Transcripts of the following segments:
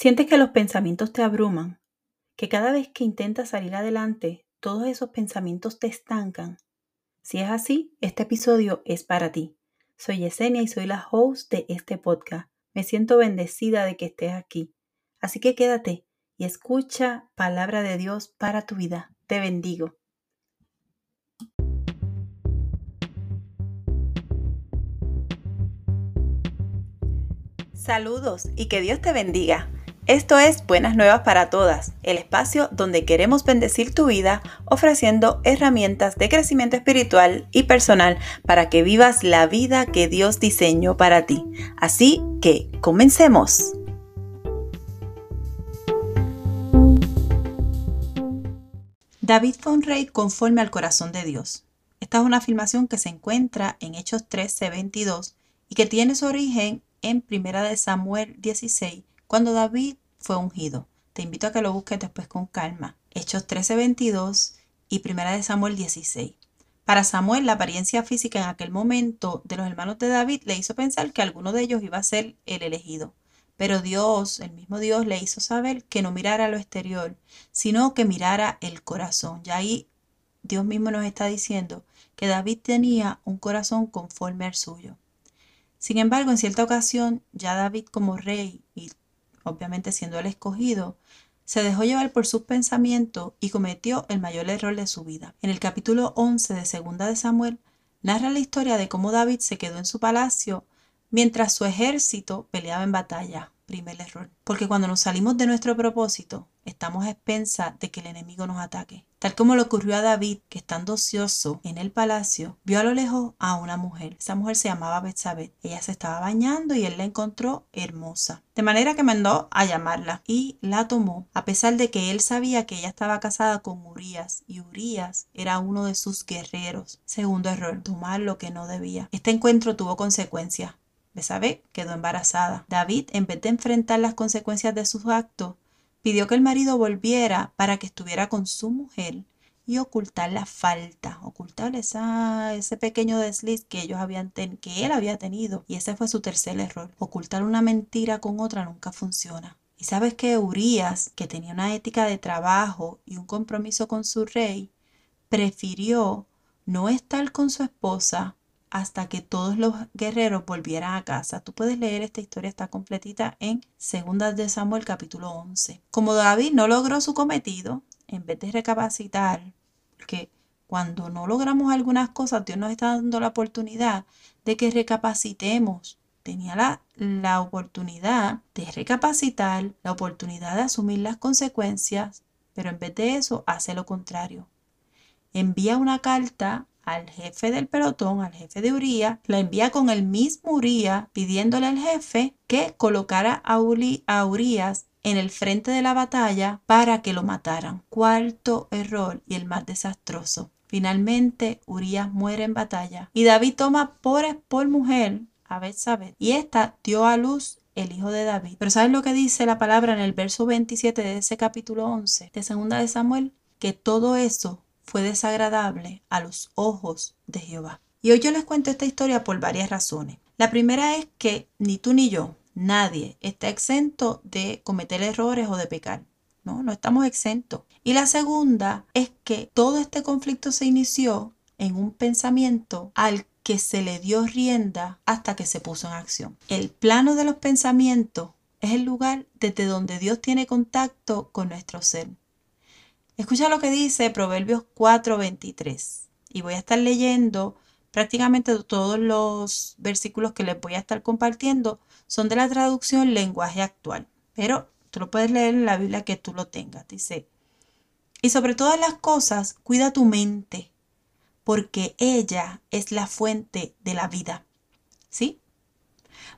Sientes que los pensamientos te abruman, que cada vez que intentas salir adelante, todos esos pensamientos te estancan. Si es así, este episodio es para ti. Soy Yesenia y soy la host de este podcast. Me siento bendecida de que estés aquí. Así que quédate y escucha palabra de Dios para tu vida. Te bendigo. Saludos y que Dios te bendiga. Esto es Buenas Nuevas para Todas, el espacio donde queremos bendecir tu vida ofreciendo herramientas de crecimiento espiritual y personal para que vivas la vida que Dios diseñó para ti. Así que, comencemos. David fue un rey conforme al corazón de Dios. Esta es una afirmación que se encuentra en Hechos 13:22 y que tiene su origen en 1 Samuel 16 cuando David fue ungido. Te invito a que lo busques después con calma. Hechos 13:22 y 1 de Samuel 16. Para Samuel, la apariencia física en aquel momento de los hermanos de David le hizo pensar que alguno de ellos iba a ser el elegido. Pero Dios, el mismo Dios, le hizo saber que no mirara lo exterior, sino que mirara el corazón. Y ahí Dios mismo nos está diciendo que David tenía un corazón conforme al suyo. Sin embargo, en cierta ocasión, ya David como rey y obviamente siendo el escogido, se dejó llevar por sus pensamientos y cometió el mayor error de su vida. En el capítulo 11 de Segunda de Samuel narra la historia de cómo David se quedó en su palacio mientras su ejército peleaba en batalla primer error. Porque cuando nos salimos de nuestro propósito, estamos a expensas de que el enemigo nos ataque. Tal como le ocurrió a David, que estando ocioso en el palacio, vio a lo lejos a una mujer. Esa mujer se llamaba Betsabé. Ella se estaba bañando y él la encontró hermosa. De manera que mandó a llamarla y la tomó, a pesar de que él sabía que ella estaba casada con Urias y Urias era uno de sus guerreros. Segundo error, tomar lo que no debía. Este encuentro tuvo consecuencias. Besabé quedó embarazada. David, en vez de enfrentar las consecuencias de sus actos, pidió que el marido volviera para que estuviera con su mujer y ocultar la falta, ocultar esa, ese pequeño desliz que ellos habían que él había tenido. Y ese fue su tercer error. Ocultar una mentira con otra nunca funciona. Y sabes que Urias, que tenía una ética de trabajo y un compromiso con su rey, prefirió no estar con su esposa hasta que todos los guerreros volvieran a casa. Tú puedes leer esta historia, está completita en 2 de Samuel capítulo 11. Como David no logró su cometido, en vez de recapacitar, porque cuando no logramos algunas cosas, Dios nos está dando la oportunidad de que recapacitemos. Tenía la, la oportunidad de recapacitar, la oportunidad de asumir las consecuencias, pero en vez de eso hace lo contrario. Envía una carta al jefe del pelotón, al jefe de Uría, la envía con el mismo Uría pidiéndole al jefe que colocara a, a Urías en el frente de la batalla para que lo mataran. Cuarto error y el más desastroso. Finalmente, Urías muere en batalla y David toma por, por mujer a Betsabé y esta dio a luz el hijo de David. Pero ¿sabes lo que dice la palabra en el verso 27 de ese capítulo 11 de segunda de Samuel? Que todo eso fue desagradable a los ojos de Jehová. Y hoy yo les cuento esta historia por varias razones. La primera es que ni tú ni yo, nadie está exento de cometer errores o de pecar. No, no estamos exentos. Y la segunda es que todo este conflicto se inició en un pensamiento al que se le dio rienda hasta que se puso en acción. El plano de los pensamientos es el lugar desde donde Dios tiene contacto con nuestro ser. Escucha lo que dice Proverbios 4:23. Y voy a estar leyendo prácticamente todos los versículos que les voy a estar compartiendo son de la traducción lenguaje actual. Pero tú lo puedes leer en la Biblia que tú lo tengas. Dice, y sobre todas las cosas, cuida tu mente, porque ella es la fuente de la vida. ¿Sí?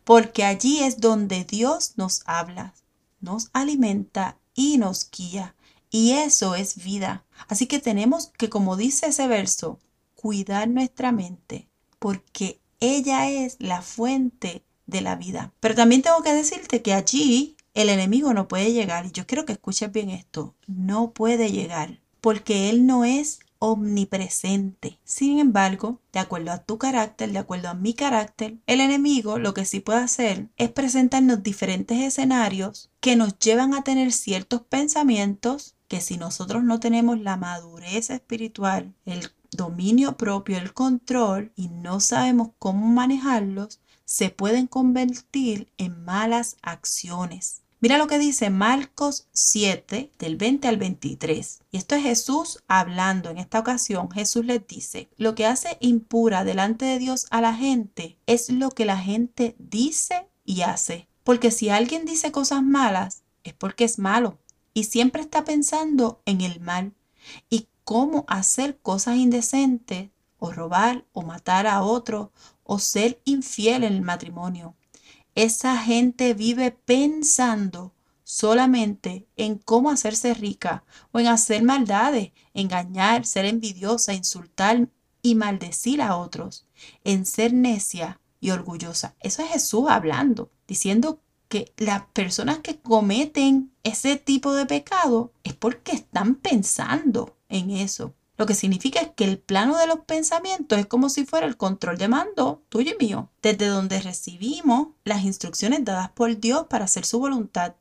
Porque allí es donde Dios nos habla, nos alimenta y nos guía. Y eso es vida. Así que tenemos que, como dice ese verso, cuidar nuestra mente, porque ella es la fuente de la vida. Pero también tengo que decirte que allí el enemigo no puede llegar. Y yo quiero que escuches bien esto. No puede llegar, porque él no es omnipresente. Sin embargo, de acuerdo a tu carácter, de acuerdo a mi carácter, el enemigo lo que sí puede hacer es presentarnos diferentes escenarios que nos llevan a tener ciertos pensamientos que si nosotros no tenemos la madurez espiritual, el dominio propio, el control y no sabemos cómo manejarlos, se pueden convertir en malas acciones. Mira lo que dice Marcos 7 del 20 al 23. Y esto es Jesús hablando. En esta ocasión Jesús les dice, lo que hace impura delante de Dios a la gente es lo que la gente dice y hace. Porque si alguien dice cosas malas, es porque es malo y siempre está pensando en el mal y cómo hacer cosas indecentes o robar o matar a otro o ser infiel en el matrimonio. Esa gente vive pensando solamente en cómo hacerse rica o en hacer maldades, engañar, ser envidiosa, insultar y maldecir a otros, en ser necia y orgullosa. Eso es Jesús hablando, diciendo que las personas que cometen ese tipo de pecado es porque están pensando en eso. Lo que significa es que el plano de los pensamientos es como si fuera el control de mando tuyo y mío, desde donde recibimos las instrucciones dadas por Dios para hacer su voluntad.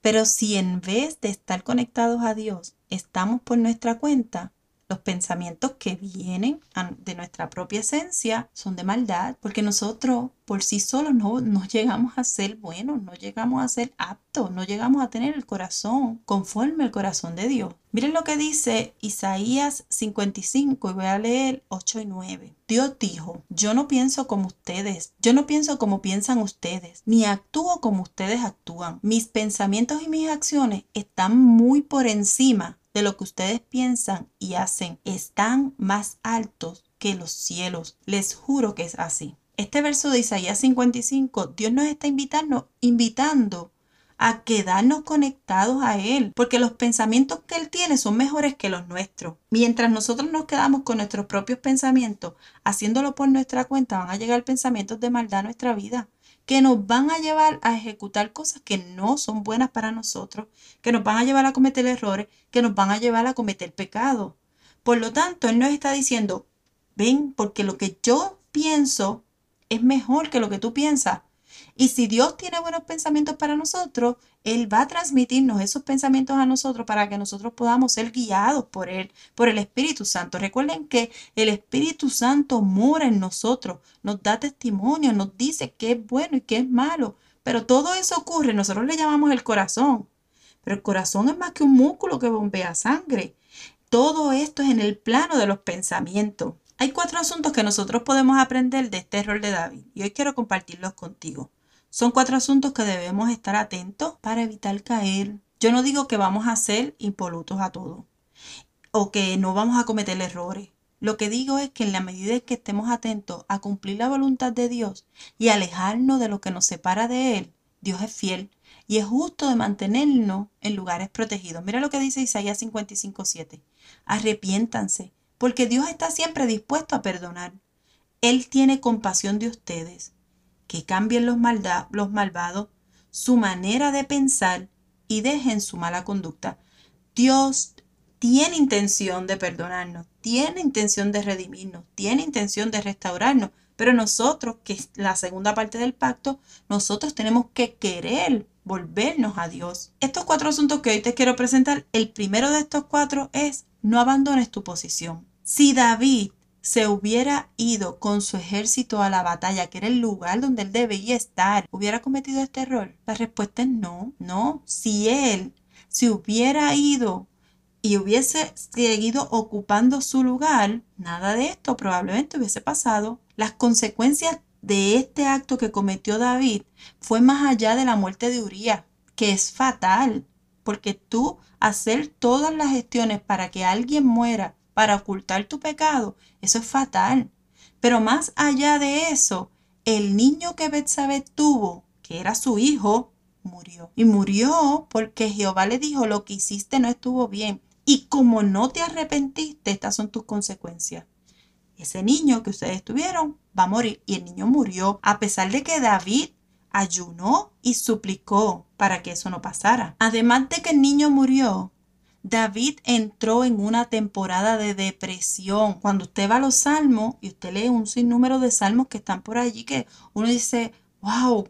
Pero si en vez de estar conectados a Dios, estamos por nuestra cuenta, los pensamientos que vienen de nuestra propia esencia son de maldad, porque nosotros por sí solos no, no llegamos a ser buenos, no llegamos a ser aptos, no llegamos a tener el corazón conforme al corazón de Dios. Miren lo que dice Isaías 55 y voy a leer 8 y 9. Dios dijo, yo no pienso como ustedes, yo no pienso como piensan ustedes, ni actúo como ustedes actúan. Mis pensamientos y mis acciones están muy por encima de lo que ustedes piensan y hacen están más altos que los cielos. Les juro que es así. Este verso de Isaías 55, Dios nos está invitando, invitando a quedarnos conectados a Él, porque los pensamientos que Él tiene son mejores que los nuestros. Mientras nosotros nos quedamos con nuestros propios pensamientos, haciéndolo por nuestra cuenta, van a llegar pensamientos de maldad a nuestra vida que nos van a llevar a ejecutar cosas que no son buenas para nosotros, que nos van a llevar a cometer errores, que nos van a llevar a cometer pecado. Por lo tanto, Él nos está diciendo, ven, porque lo que yo pienso es mejor que lo que tú piensas. Y si Dios tiene buenos pensamientos para nosotros, Él va a transmitirnos esos pensamientos a nosotros para que nosotros podamos ser guiados por Él, por el Espíritu Santo. Recuerden que el Espíritu Santo mora en nosotros, nos da testimonio, nos dice qué es bueno y qué es malo. Pero todo eso ocurre, nosotros le llamamos el corazón. Pero el corazón es más que un músculo que bombea sangre. Todo esto es en el plano de los pensamientos. Hay cuatro asuntos que nosotros podemos aprender de este rol de David y hoy quiero compartirlos contigo. Son cuatro asuntos que debemos estar atentos para evitar caer. Yo no digo que vamos a ser impolutos a todo o que no vamos a cometer errores. Lo que digo es que en la medida en que estemos atentos a cumplir la voluntad de Dios y alejarnos de lo que nos separa de Él, Dios es fiel y es justo de mantenernos en lugares protegidos. Mira lo que dice Isaías 55:7. Arrepiéntanse porque Dios está siempre dispuesto a perdonar. Él tiene compasión de ustedes. Que cambien los, los malvados su manera de pensar y dejen su mala conducta. Dios tiene intención de perdonarnos, tiene intención de redimirnos, tiene intención de restaurarnos, pero nosotros, que es la segunda parte del pacto, nosotros tenemos que querer volvernos a Dios. Estos cuatro asuntos que hoy te quiero presentar, el primero de estos cuatro es no abandones tu posición. Si David se hubiera ido con su ejército a la batalla, que era el lugar donde él debía estar, ¿hubiera cometido este error? La respuesta es no, no. Si él se hubiera ido y hubiese seguido ocupando su lugar, nada de esto probablemente hubiese pasado. Las consecuencias de este acto que cometió David fue más allá de la muerte de Urías, que es fatal, porque tú hacer todas las gestiones para que alguien muera para ocultar tu pecado, eso es fatal. Pero más allá de eso, el niño que Betsabé tuvo, que era su hijo, murió. Y murió porque Jehová le dijo, lo que hiciste no estuvo bien. Y como no te arrepentiste, estas son tus consecuencias. Ese niño que ustedes tuvieron va a morir. Y el niño murió a pesar de que David ayunó y suplicó para que eso no pasara. Además de que el niño murió, David entró en una temporada de depresión. Cuando usted va a los salmos y usted lee un sinnúmero de salmos que están por allí, que uno dice, wow,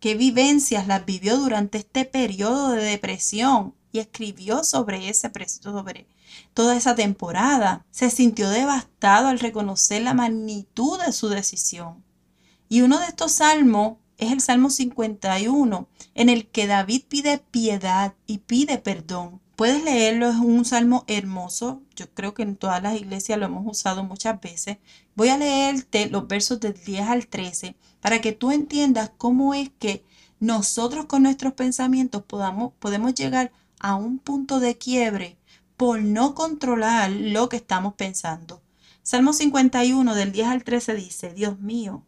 qué vivencias las vivió durante este periodo de depresión. Y escribió sobre ese sobre toda esa temporada. Se sintió devastado al reconocer la magnitud de su decisión. Y uno de estos salmos es el Salmo 51, en el que David pide piedad y pide perdón. Puedes leerlo, es un salmo hermoso. Yo creo que en todas las iglesias lo hemos usado muchas veces. Voy a leerte los versos del 10 al 13 para que tú entiendas cómo es que nosotros con nuestros pensamientos podamos, podemos llegar a un punto de quiebre por no controlar lo que estamos pensando. Salmo 51 del 10 al 13 dice, Dios mío,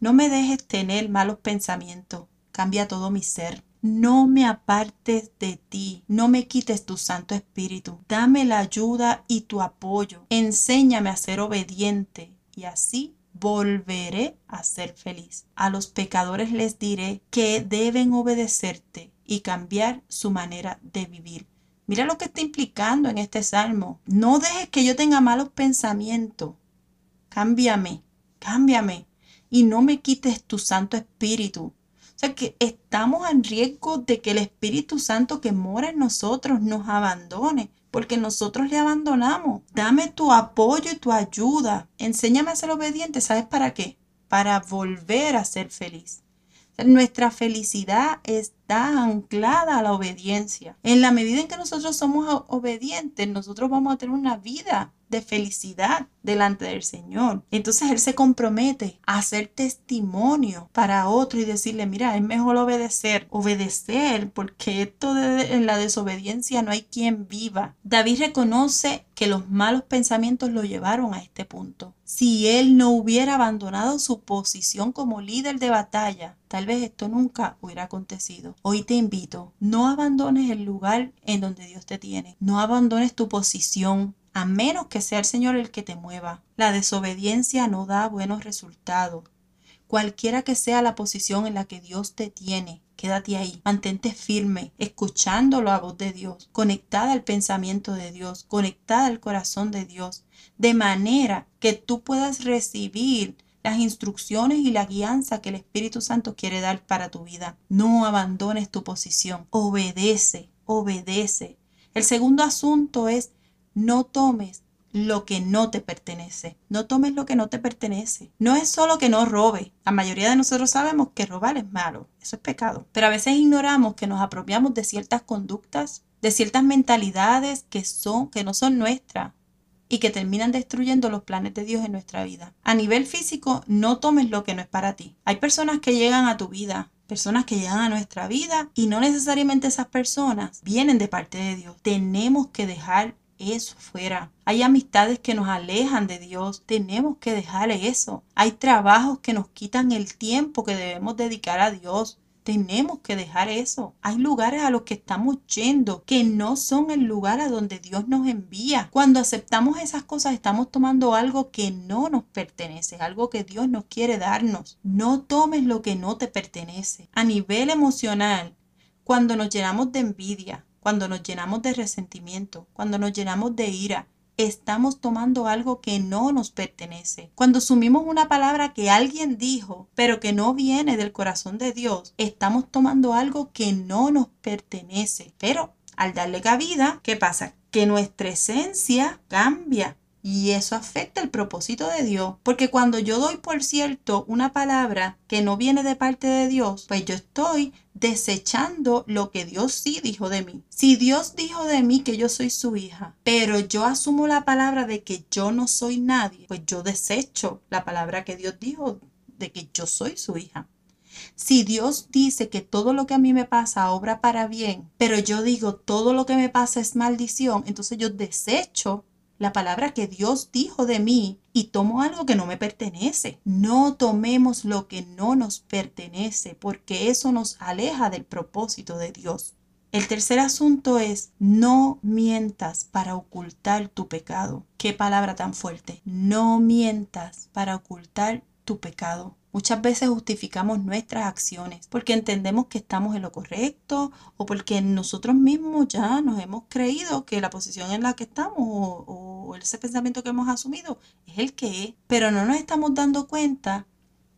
no me dejes tener malos pensamientos, cambia todo mi ser. No me apartes de ti, no me quites tu Santo Espíritu. Dame la ayuda y tu apoyo. Enséñame a ser obediente y así volveré a ser feliz. A los pecadores les diré que deben obedecerte y cambiar su manera de vivir. Mira lo que está implicando en este salmo. No dejes que yo tenga malos pensamientos. Cámbiame, cámbiame y no me quites tu Santo Espíritu sea que estamos en riesgo de que el Espíritu Santo que mora en nosotros nos abandone, porque nosotros le abandonamos. Dame tu apoyo y tu ayuda. Enséñame a ser obediente. ¿Sabes para qué? Para volver a ser feliz. nuestra felicidad está anclada a la obediencia. En la medida en que nosotros somos obedientes, nosotros vamos a tener una vida de felicidad delante del Señor. Entonces Él se compromete a hacer testimonio para otro y decirle, mira, es mejor obedecer, obedecer, porque esto de la desobediencia no hay quien viva. David reconoce que los malos pensamientos lo llevaron a este punto. Si él no hubiera abandonado su posición como líder de batalla, tal vez esto nunca hubiera acontecido. Hoy te invito, no abandones el lugar en donde Dios te tiene, no abandones tu posición, a menos que sea el Señor el que te mueva. La desobediencia no da buenos resultados. Cualquiera que sea la posición en la que Dios te tiene, quédate ahí, mantente firme, escuchando la voz de Dios, conectada al pensamiento de Dios, conectada al corazón de Dios, de manera que tú puedas recibir las instrucciones y la guianza que el Espíritu Santo quiere dar para tu vida. No abandones tu posición, obedece, obedece. El segundo asunto es no tomes lo que no te pertenece. No tomes lo que no te pertenece. No es solo que no robe. La mayoría de nosotros sabemos que robar es malo. Eso es pecado. Pero a veces ignoramos que nos apropiamos de ciertas conductas, de ciertas mentalidades que son que no son nuestras y que terminan destruyendo los planes de Dios en nuestra vida. A nivel físico, no tomes lo que no es para ti. Hay personas que llegan a tu vida personas que llegan a nuestra vida y no necesariamente esas personas vienen de parte de Dios. Tenemos que dejar eso fuera. Hay amistades que nos alejan de Dios. Tenemos que dejar eso. Hay trabajos que nos quitan el tiempo que debemos dedicar a Dios. Tenemos que dejar eso. Hay lugares a los que estamos yendo que no son el lugar a donde Dios nos envía. Cuando aceptamos esas cosas estamos tomando algo que no nos pertenece, algo que Dios nos quiere darnos. No tomes lo que no te pertenece. A nivel emocional, cuando nos llenamos de envidia, cuando nos llenamos de resentimiento, cuando nos llenamos de ira, estamos tomando algo que no nos pertenece. Cuando sumimos una palabra que alguien dijo, pero que no viene del corazón de Dios, estamos tomando algo que no nos pertenece. Pero al darle cabida, ¿qué pasa? Que nuestra esencia cambia. Y eso afecta el propósito de Dios. Porque cuando yo doy por cierto una palabra que no viene de parte de Dios, pues yo estoy desechando lo que Dios sí dijo de mí. Si Dios dijo de mí que yo soy su hija, pero yo asumo la palabra de que yo no soy nadie, pues yo desecho la palabra que Dios dijo de que yo soy su hija. Si Dios dice que todo lo que a mí me pasa obra para bien, pero yo digo todo lo que me pasa es maldición, entonces yo desecho la palabra que Dios dijo de mí y tomo algo que no me pertenece. No tomemos lo que no nos pertenece porque eso nos aleja del propósito de Dios. El tercer asunto es no mientas para ocultar tu pecado. Qué palabra tan fuerte. No mientas para ocultar tu pecado. Muchas veces justificamos nuestras acciones porque entendemos que estamos en lo correcto o porque nosotros mismos ya nos hemos creído que la posición en la que estamos o, ese pensamiento que hemos asumido es el que es. Pero no nos estamos dando cuenta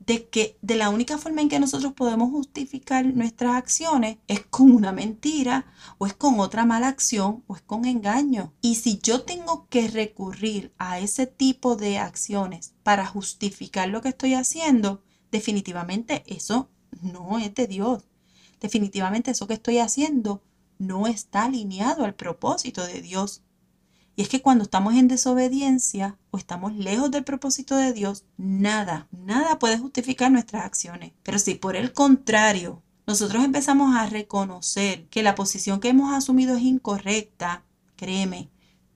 de que de la única forma en que nosotros podemos justificar nuestras acciones es con una mentira o es con otra mala acción o es con engaño. Y si yo tengo que recurrir a ese tipo de acciones para justificar lo que estoy haciendo, definitivamente eso no es de Dios. Definitivamente eso que estoy haciendo no está alineado al propósito de Dios. Y es que cuando estamos en desobediencia o estamos lejos del propósito de Dios, nada, nada puede justificar nuestras acciones. Pero si por el contrario, nosotros empezamos a reconocer que la posición que hemos asumido es incorrecta, créeme,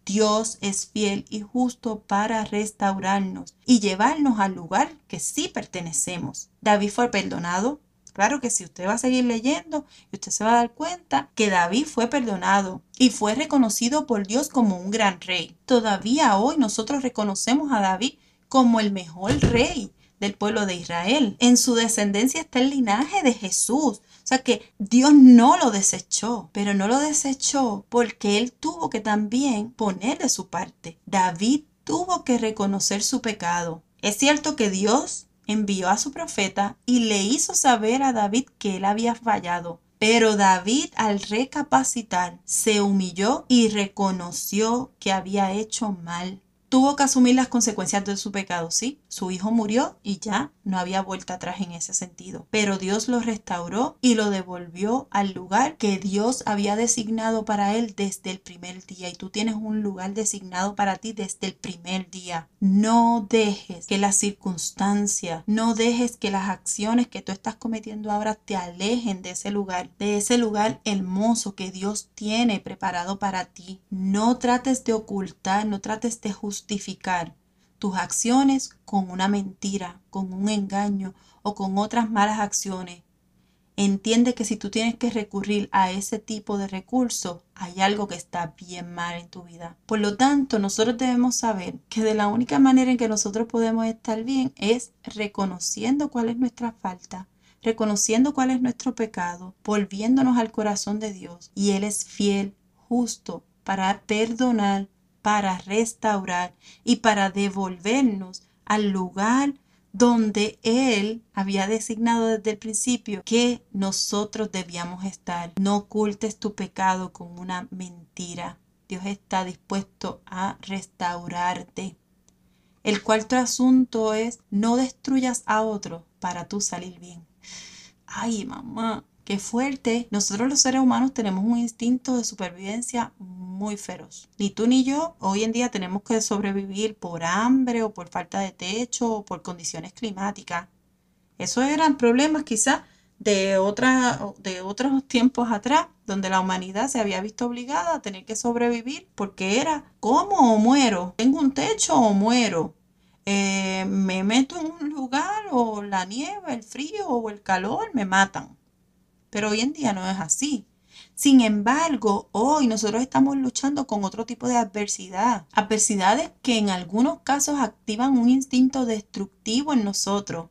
Dios es fiel y justo para restaurarnos y llevarnos al lugar que sí pertenecemos. David fue perdonado, Claro que si usted va a seguir leyendo, usted se va a dar cuenta que David fue perdonado y fue reconocido por Dios como un gran rey. Todavía hoy nosotros reconocemos a David como el mejor rey del pueblo de Israel. En su descendencia está el linaje de Jesús. O sea que Dios no lo desechó, pero no lo desechó porque él tuvo que también poner de su parte. David tuvo que reconocer su pecado. Es cierto que Dios envió a su profeta y le hizo saber a David que él había fallado. Pero David al recapacitar se humilló y reconoció que había hecho mal tuvo que asumir las consecuencias de su pecado, sí. Su hijo murió y ya no había vuelta atrás en ese sentido. Pero Dios lo restauró y lo devolvió al lugar que Dios había designado para él desde el primer día. Y tú tienes un lugar designado para ti desde el primer día. No dejes que las circunstancias, no dejes que las acciones que tú estás cometiendo ahora te alejen de ese lugar, de ese lugar hermoso que Dios tiene preparado para ti. No trates de ocultar, no trates de justificar tus acciones con una mentira, con un engaño o con otras malas acciones. Entiende que si tú tienes que recurrir a ese tipo de recurso, hay algo que está bien mal en tu vida. Por lo tanto, nosotros debemos saber que de la única manera en que nosotros podemos estar bien es reconociendo cuál es nuestra falta, reconociendo cuál es nuestro pecado, volviéndonos al corazón de Dios. Y Él es fiel, justo, para perdonar para restaurar y para devolvernos al lugar donde Él había designado desde el principio que nosotros debíamos estar. No ocultes tu pecado con una mentira. Dios está dispuesto a restaurarte. El cuarto asunto es no destruyas a otro para tú salir bien. Ay, mamá, qué fuerte. Nosotros los seres humanos tenemos un instinto de supervivencia muy feroz. Ni tú ni yo hoy en día tenemos que sobrevivir por hambre o por falta de techo o por condiciones climáticas. Esos eran problemas quizás de, otra, de otros tiempos atrás, donde la humanidad se había visto obligada a tener que sobrevivir porque era como o muero, tengo un techo o muero, eh, me meto en un lugar o la nieve, el frío o el calor me matan. Pero hoy en día no es así. Sin embargo, hoy nosotros estamos luchando con otro tipo de adversidad. Adversidades que en algunos casos activan un instinto destructivo en nosotros,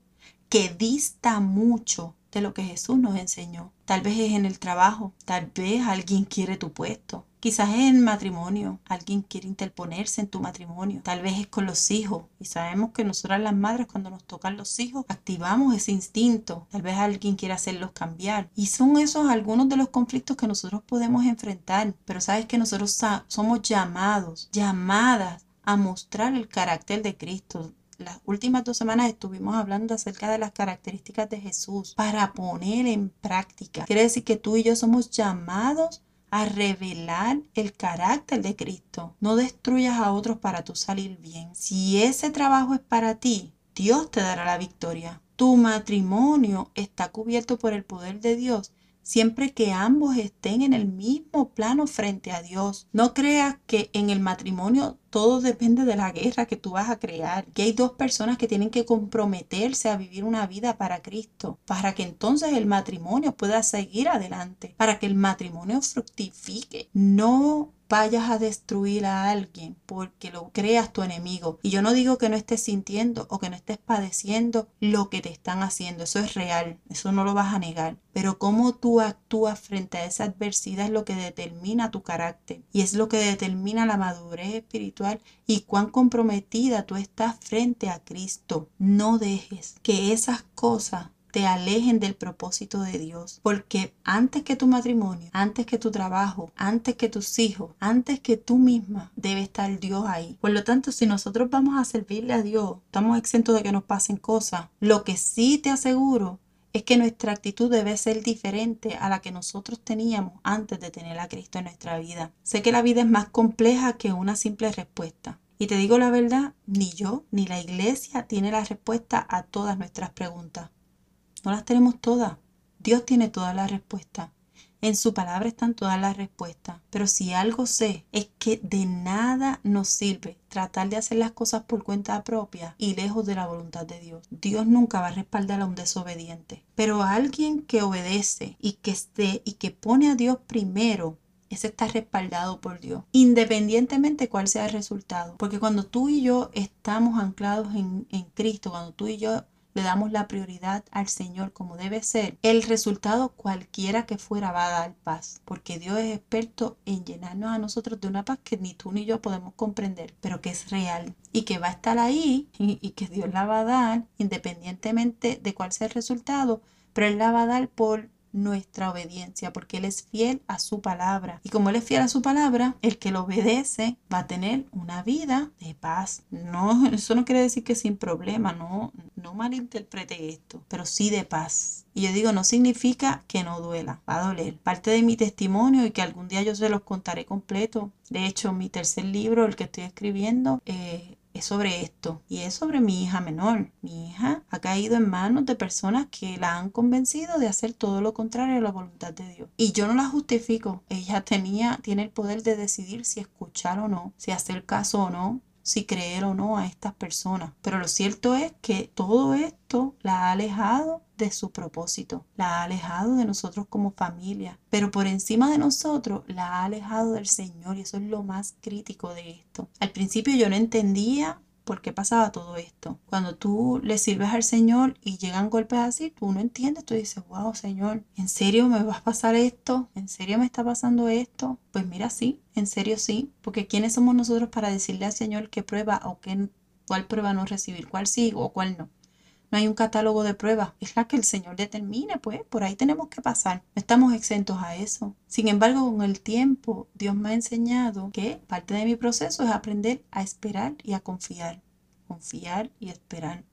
que dista mucho lo que Jesús nos enseñó. Tal vez es en el trabajo, tal vez alguien quiere tu puesto, Quizás es en matrimonio, alguien quiere interponerse en tu matrimonio, tal vez es con los hijos y sabemos que nosotras las madres cuando nos tocan los hijos activamos ese instinto, tal vez alguien quiere hacerlos cambiar. Y son esos algunos de los conflictos que nosotros podemos enfrentar, pero sabes que nosotros somos llamados, llamadas a mostrar el carácter de Cristo, las últimas dos semanas estuvimos hablando acerca de las características de Jesús para poner en práctica. Quiere decir que tú y yo somos llamados a revelar el carácter de Cristo. No destruyas a otros para tú salir bien. Si ese trabajo es para ti, Dios te dará la victoria. Tu matrimonio está cubierto por el poder de Dios siempre que ambos estén en el mismo plano frente a Dios. No creas que en el matrimonio todo depende de la guerra que tú vas a crear, que hay dos personas que tienen que comprometerse a vivir una vida para Cristo, para que entonces el matrimonio pueda seguir adelante, para que el matrimonio fructifique. No vayas a destruir a alguien porque lo creas tu enemigo. Y yo no digo que no estés sintiendo o que no estés padeciendo lo que te están haciendo. Eso es real, eso no lo vas a negar. Pero cómo tú actúas frente a esa adversidad es lo que determina tu carácter y es lo que determina la madurez espiritual y cuán comprometida tú estás frente a Cristo. No dejes que esas cosas te alejen del propósito de Dios. Porque antes que tu matrimonio, antes que tu trabajo, antes que tus hijos, antes que tú misma, debe estar Dios ahí. Por lo tanto, si nosotros vamos a servirle a Dios, estamos exentos de que nos pasen cosas. Lo que sí te aseguro es que nuestra actitud debe ser diferente a la que nosotros teníamos antes de tener a Cristo en nuestra vida. Sé que la vida es más compleja que una simple respuesta. Y te digo la verdad, ni yo ni la iglesia tiene la respuesta a todas nuestras preguntas. No las tenemos todas. Dios tiene todas las respuestas. En su palabra están todas las respuestas. Pero si algo sé es que de nada nos sirve tratar de hacer las cosas por cuenta propia y lejos de la voluntad de Dios. Dios nunca va a respaldar a un desobediente. Pero a alguien que obedece y que esté y que pone a Dios primero ese está respaldado por Dios, independientemente cuál sea el resultado. Porque cuando tú y yo estamos anclados en, en Cristo, cuando tú y yo le damos la prioridad al Señor como debe ser, el resultado cualquiera que fuera va a dar paz, porque Dios es experto en llenarnos a nosotros de una paz que ni tú ni yo podemos comprender, pero que es real y que va a estar ahí y, que Dios la va a dar independientemente de cuál sea el resultado, pero Él la va a dar por nuestra obediencia, porque Él es fiel a su palabra. Y como Él es fiel a su palabra, el que lo obedece va a tener una vida de paz. No, eso no quiere decir que sin problema, no, no malinterprete esto, pero sí de paz. Y yo digo, no significa que no duela, va a doler. Parte de mi testimonio y que algún día yo se los contaré completo. De hecho, mi tercer libro, el que estoy escribiendo, eh, es sobre esto y es sobre mi hija menor. Mi hija ha caído en manos de personas que la han convencido de hacer todo lo contrario a la voluntad de Dios. Y yo no la justifico. Ella tenía, tiene el poder de decidir si escuchar o no, si hacer caso o no, si creer o no a estas personas. Pero lo cierto es que todo esto la ha alejado de su propósito, la ha alejado de nosotros como familia, pero por encima de nosotros la ha alejado del Señor y eso es lo más crítico de esto. Al principio yo no entendía por qué pasaba todo esto. Cuando tú le sirves al Señor y llegan golpes así, tú no entiendes, tú dices, wow, Señor, ¿en serio me vas a pasar esto? ¿En serio me está pasando esto? Pues mira, sí, en serio sí, porque ¿quiénes somos nosotros para decirle al Señor qué prueba o qué, cuál prueba no recibir, cuál sí o cuál no? No hay un catálogo de pruebas, es la que el Señor determine, pues por ahí tenemos que pasar. No estamos exentos a eso. Sin embargo, con el tiempo, Dios me ha enseñado que parte de mi proceso es aprender a esperar y a confiar. Confiar y esperar.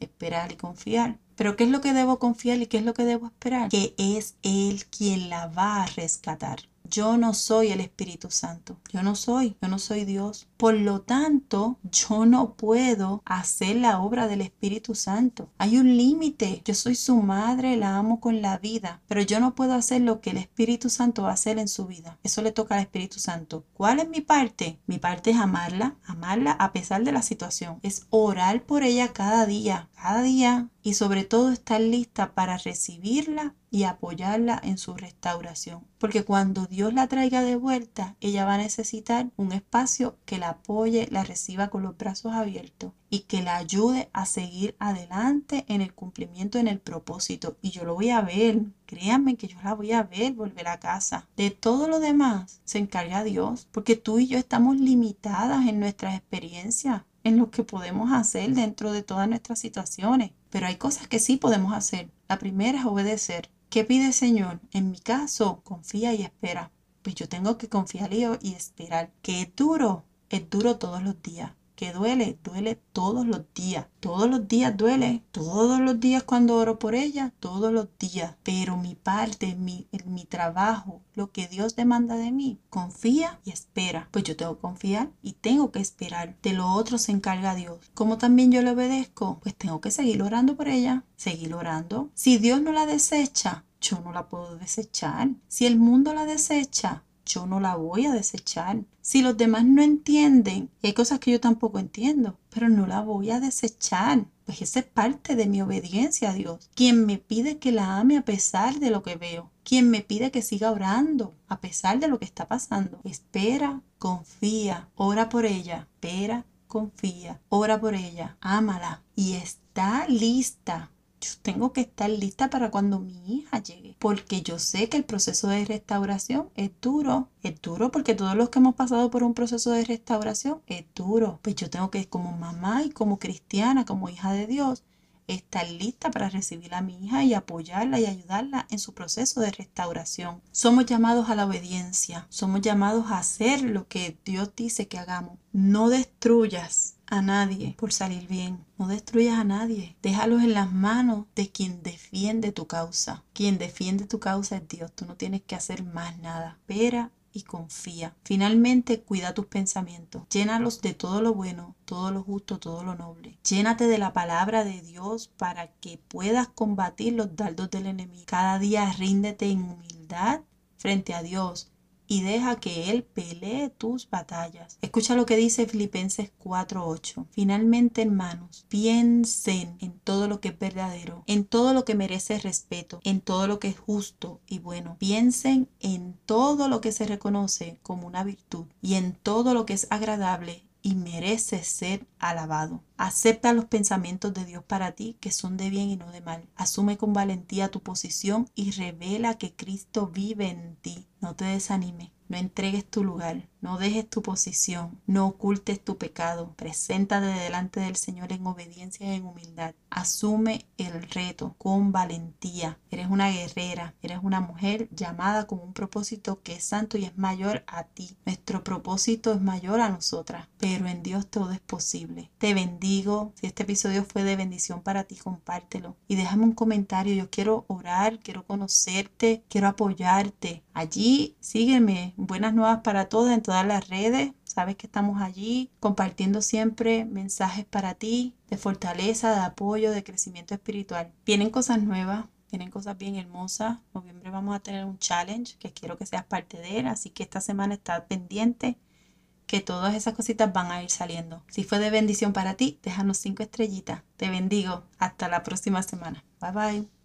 Esperar y confiar. Pero ¿qué es lo que debo confiar y qué es lo que debo esperar? Que es Él quien la va a rescatar. Yo no soy el Espíritu Santo. Yo no soy. Yo no soy Dios. Por lo tanto, yo no puedo hacer la obra del Espíritu Santo. Hay un límite. Yo soy su madre, la amo con la vida, pero yo no puedo hacer lo que el Espíritu Santo va a hacer en su vida. Eso le toca al Espíritu Santo. ¿Cuál es mi parte? Mi parte es amarla, amarla a pesar de la situación. Es orar por ella cada día, cada día y sobre todo estar lista para recibirla y apoyarla en su restauración. Porque cuando Dios la traiga de vuelta, ella va a necesitar un espacio que la apoye, la reciba con los brazos abiertos y que la ayude a seguir adelante en el cumplimiento, en el propósito. Y yo lo voy a ver, créanme que yo la voy a ver volver a casa. De todo lo demás se encarga Dios, porque tú y yo estamos limitadas en nuestras experiencias, en lo que podemos hacer dentro de todas nuestras situaciones. Pero hay cosas que sí podemos hacer. La primera es obedecer. ¿Qué pide el Señor? En mi caso, confía y espera. Pues yo tengo que confiar y esperar. Que duro, es duro todos los días. Que duele, duele todos los días. Todos los días duele. Todos los días cuando oro por ella, todos los días. Pero mi parte, mi, mi trabajo, lo que Dios demanda de mí, confía y espera. Pues yo tengo que confiar y tengo que esperar. De lo otro se encarga Dios. Como también yo le obedezco, pues tengo que seguir orando por ella. Seguir orando. Si Dios no la desecha, yo no la puedo desechar. Si el mundo la desecha, yo no la voy a desechar. Si los demás no entienden, hay cosas que yo tampoco entiendo, pero no la voy a desechar. Pues esa es parte de mi obediencia a Dios. Quien me pide que la ame a pesar de lo que veo. Quien me pide que siga orando a pesar de lo que está pasando. Espera, confía, ora por ella. Espera, confía, ora por ella, ámala y está lista tengo que estar lista para cuando mi hija llegue, porque yo sé que el proceso de restauración es duro, es duro porque todos los que hemos pasado por un proceso de restauración es duro. Pues yo tengo que como mamá y como cristiana, como hija de Dios, estar lista para recibir a mi hija y apoyarla y ayudarla en su proceso de restauración. Somos llamados a la obediencia, somos llamados a hacer lo que Dios dice que hagamos. No destruyas a nadie por salir bien. No destruyas a nadie. Déjalos en las manos de quien defiende tu causa. Quien defiende tu causa es Dios. Tú no tienes que hacer más nada. Espera y confía. Finalmente, cuida tus pensamientos. Llénalos de todo lo bueno, todo lo justo, todo lo noble. Llénate de la palabra de Dios para que puedas combatir los dardos del enemigo. Cada día ríndete en humildad frente a Dios y deja que Él pelee tus batallas. Escucha lo que dice Filipenses 4:8. Finalmente, hermanos, piensen en todo lo que es verdadero, en todo lo que merece respeto, en todo lo que es justo y bueno. Piensen en todo lo que se reconoce como una virtud y en todo lo que es agradable y merece ser alabado. Acepta los pensamientos de Dios para ti que son de bien y no de mal. Asume con valentía tu posición y revela que Cristo vive en ti. No te desanimes. No entregues tu lugar, no dejes tu posición, no ocultes tu pecado. Preséntate delante del Señor en obediencia y en humildad. Asume el reto con valentía. Eres una guerrera, eres una mujer llamada con un propósito que es santo y es mayor a ti. Nuestro propósito es mayor a nosotras, pero en Dios todo es posible. Te bendigo. Si este episodio fue de bendición para ti, compártelo y déjame un comentario. Yo quiero orar, quiero conocerte, quiero apoyarte. Allí sígueme buenas nuevas para todos en todas las redes. Sabes que estamos allí compartiendo siempre mensajes para ti de fortaleza, de apoyo, de crecimiento espiritual. Vienen cosas nuevas, vienen cosas bien hermosas. Noviembre vamos a tener un challenge que quiero que seas parte de él, así que esta semana está pendiente que todas esas cositas van a ir saliendo. Si fue de bendición para ti, déjanos cinco estrellitas. Te bendigo. Hasta la próxima semana. Bye bye.